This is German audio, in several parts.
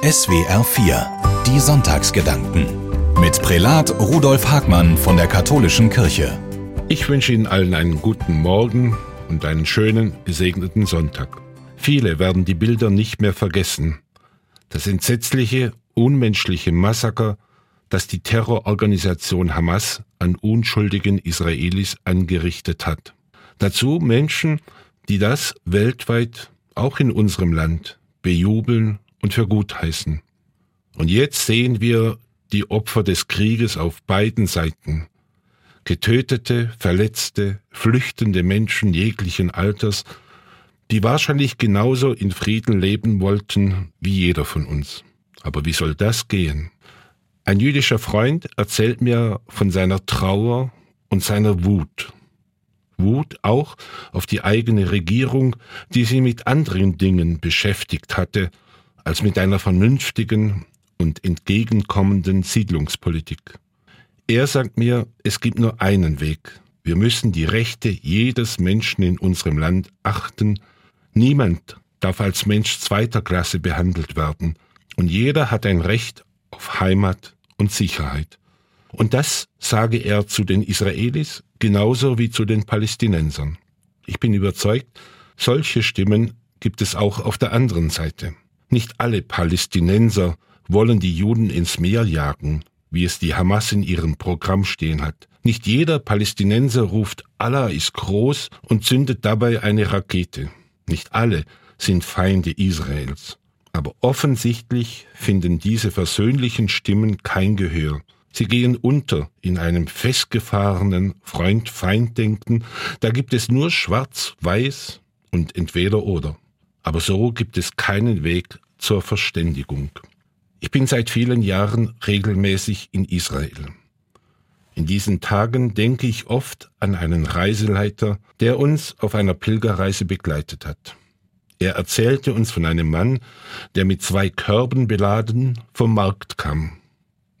SWR 4 Die Sonntagsgedanken mit Prälat Rudolf Hagmann von der Katholischen Kirche. Ich wünsche Ihnen allen einen guten Morgen und einen schönen, gesegneten Sonntag. Viele werden die Bilder nicht mehr vergessen. Das entsetzliche, unmenschliche Massaker, das die Terrororganisation Hamas an unschuldigen Israelis angerichtet hat. Dazu Menschen, die das weltweit, auch in unserem Land, bejubeln und für gut heißen. Und jetzt sehen wir die Opfer des Krieges auf beiden Seiten. Getötete, verletzte, flüchtende Menschen jeglichen Alters, die wahrscheinlich genauso in Frieden leben wollten wie jeder von uns. Aber wie soll das gehen? Ein jüdischer Freund erzählt mir von seiner Trauer und seiner Wut. Wut auch auf die eigene Regierung, die sie mit anderen Dingen beschäftigt hatte, als mit einer vernünftigen und entgegenkommenden Siedlungspolitik. Er sagt mir, es gibt nur einen Weg. Wir müssen die Rechte jedes Menschen in unserem Land achten. Niemand darf als Mensch zweiter Klasse behandelt werden. Und jeder hat ein Recht auf Heimat und Sicherheit. Und das sage er zu den Israelis genauso wie zu den Palästinensern. Ich bin überzeugt, solche Stimmen gibt es auch auf der anderen Seite. Nicht alle Palästinenser wollen die Juden ins Meer jagen, wie es die Hamas in ihrem Programm stehen hat. Nicht jeder Palästinenser ruft Allah ist groß und zündet dabei eine Rakete. Nicht alle sind Feinde Israels. Aber offensichtlich finden diese versöhnlichen Stimmen kein Gehör. Sie gehen unter in einem festgefahrenen Freund-Feind-Denken. Da gibt es nur schwarz, weiß und entweder oder. Aber so gibt es keinen Weg zur Verständigung. Ich bin seit vielen Jahren regelmäßig in Israel. In diesen Tagen denke ich oft an einen Reiseleiter, der uns auf einer Pilgerreise begleitet hat. Er erzählte uns von einem Mann, der mit zwei Körben beladen vom Markt kam.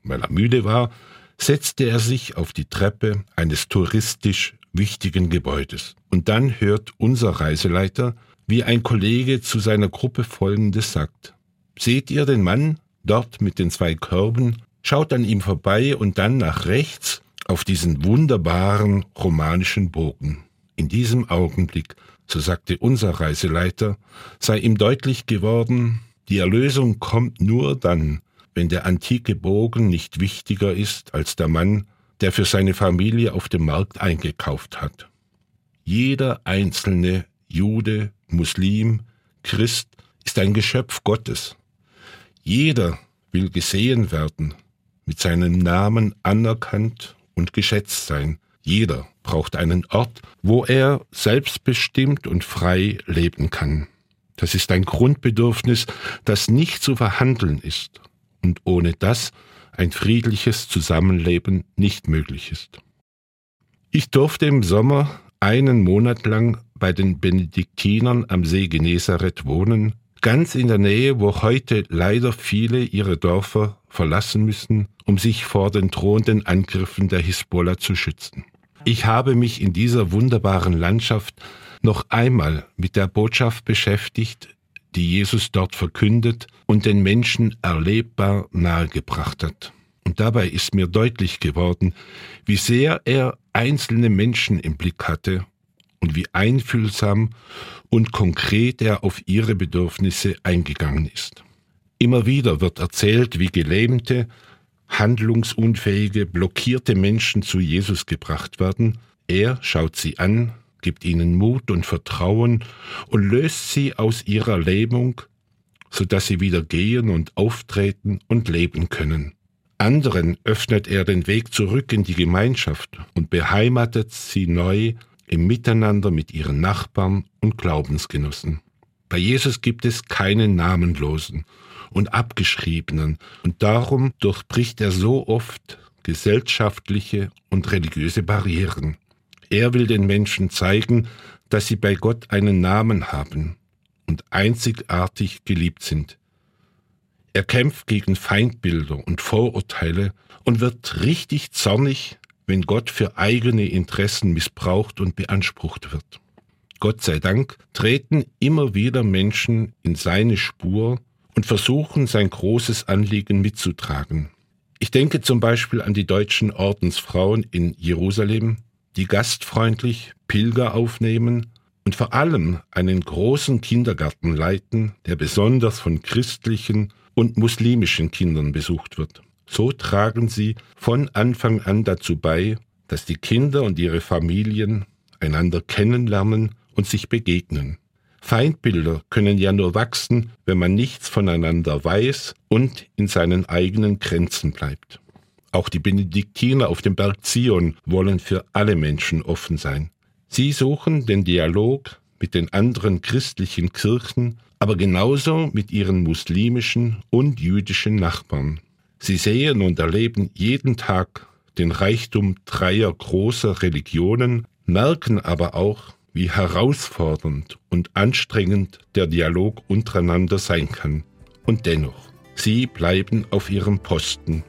Weil er müde war, setzte er sich auf die Treppe eines touristisch wichtigen Gebäudes. Und dann hört unser Reiseleiter, wie ein Kollege zu seiner Gruppe Folgendes sagt. Seht ihr den Mann dort mit den zwei Körben? Schaut an ihm vorbei und dann nach rechts auf diesen wunderbaren romanischen Bogen. In diesem Augenblick, so sagte unser Reiseleiter, sei ihm deutlich geworden, die Erlösung kommt nur dann, wenn der antike Bogen nicht wichtiger ist als der Mann, der für seine Familie auf dem Markt eingekauft hat. Jeder einzelne Jude, Muslim, Christ ist ein Geschöpf Gottes. Jeder will gesehen werden, mit seinem Namen anerkannt und geschätzt sein. Jeder braucht einen Ort, wo er selbstbestimmt und frei leben kann. Das ist ein Grundbedürfnis, das nicht zu verhandeln ist und ohne das ein friedliches Zusammenleben nicht möglich ist. Ich durfte im Sommer einen Monat lang bei den Benediktinern am See Genezareth wohnen, ganz in der Nähe, wo heute leider viele ihre Dörfer verlassen müssen, um sich vor den drohenden Angriffen der Hisbollah zu schützen. Ich habe mich in dieser wunderbaren Landschaft noch einmal mit der Botschaft beschäftigt, die Jesus dort verkündet und den Menschen erlebbar nahegebracht hat. Und dabei ist mir deutlich geworden, wie sehr er einzelne Menschen im Blick hatte und wie einfühlsam und konkret er auf ihre Bedürfnisse eingegangen ist. Immer wieder wird erzählt, wie gelähmte, handlungsunfähige, blockierte Menschen zu Jesus gebracht werden. Er schaut sie an, gibt ihnen Mut und Vertrauen und löst sie aus ihrer Lähmung, so dass sie wieder gehen und auftreten und leben können. Anderen öffnet er den Weg zurück in die Gemeinschaft und beheimatet sie neu im Miteinander mit ihren Nachbarn und Glaubensgenossen. Bei Jesus gibt es keinen Namenlosen und Abgeschriebenen, und darum durchbricht er so oft gesellschaftliche und religiöse Barrieren. Er will den Menschen zeigen, dass sie bei Gott einen Namen haben und einzigartig geliebt sind. Er kämpft gegen Feindbilder und Vorurteile und wird richtig zornig, wenn Gott für eigene Interessen missbraucht und beansprucht wird. Gott sei Dank treten immer wieder Menschen in seine Spur und versuchen, sein großes Anliegen mitzutragen. Ich denke zum Beispiel an die deutschen Ordensfrauen in Jerusalem, die gastfreundlich Pilger aufnehmen und vor allem einen großen Kindergarten leiten, der besonders von christlichen und muslimischen Kindern besucht wird. So tragen sie von Anfang an dazu bei, dass die Kinder und ihre Familien einander kennenlernen und sich begegnen. Feindbilder können ja nur wachsen, wenn man nichts voneinander weiß und in seinen eigenen Grenzen bleibt. Auch die Benediktiner auf dem Berg Zion wollen für alle Menschen offen sein. Sie suchen den Dialog mit den anderen christlichen Kirchen, aber genauso mit ihren muslimischen und jüdischen Nachbarn. Sie sehen und erleben jeden Tag den Reichtum dreier großer Religionen, merken aber auch, wie herausfordernd und anstrengend der Dialog untereinander sein kann. Und dennoch, sie bleiben auf ihrem Posten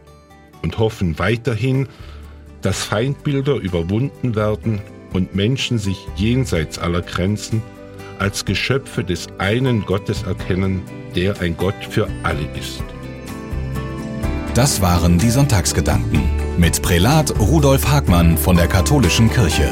und hoffen weiterhin, dass Feindbilder überwunden werden und Menschen sich jenseits aller Grenzen als Geschöpfe des einen Gottes erkennen, der ein Gott für alle ist. Das waren die Sonntagsgedanken mit Prälat Rudolf Hagmann von der Katholischen Kirche.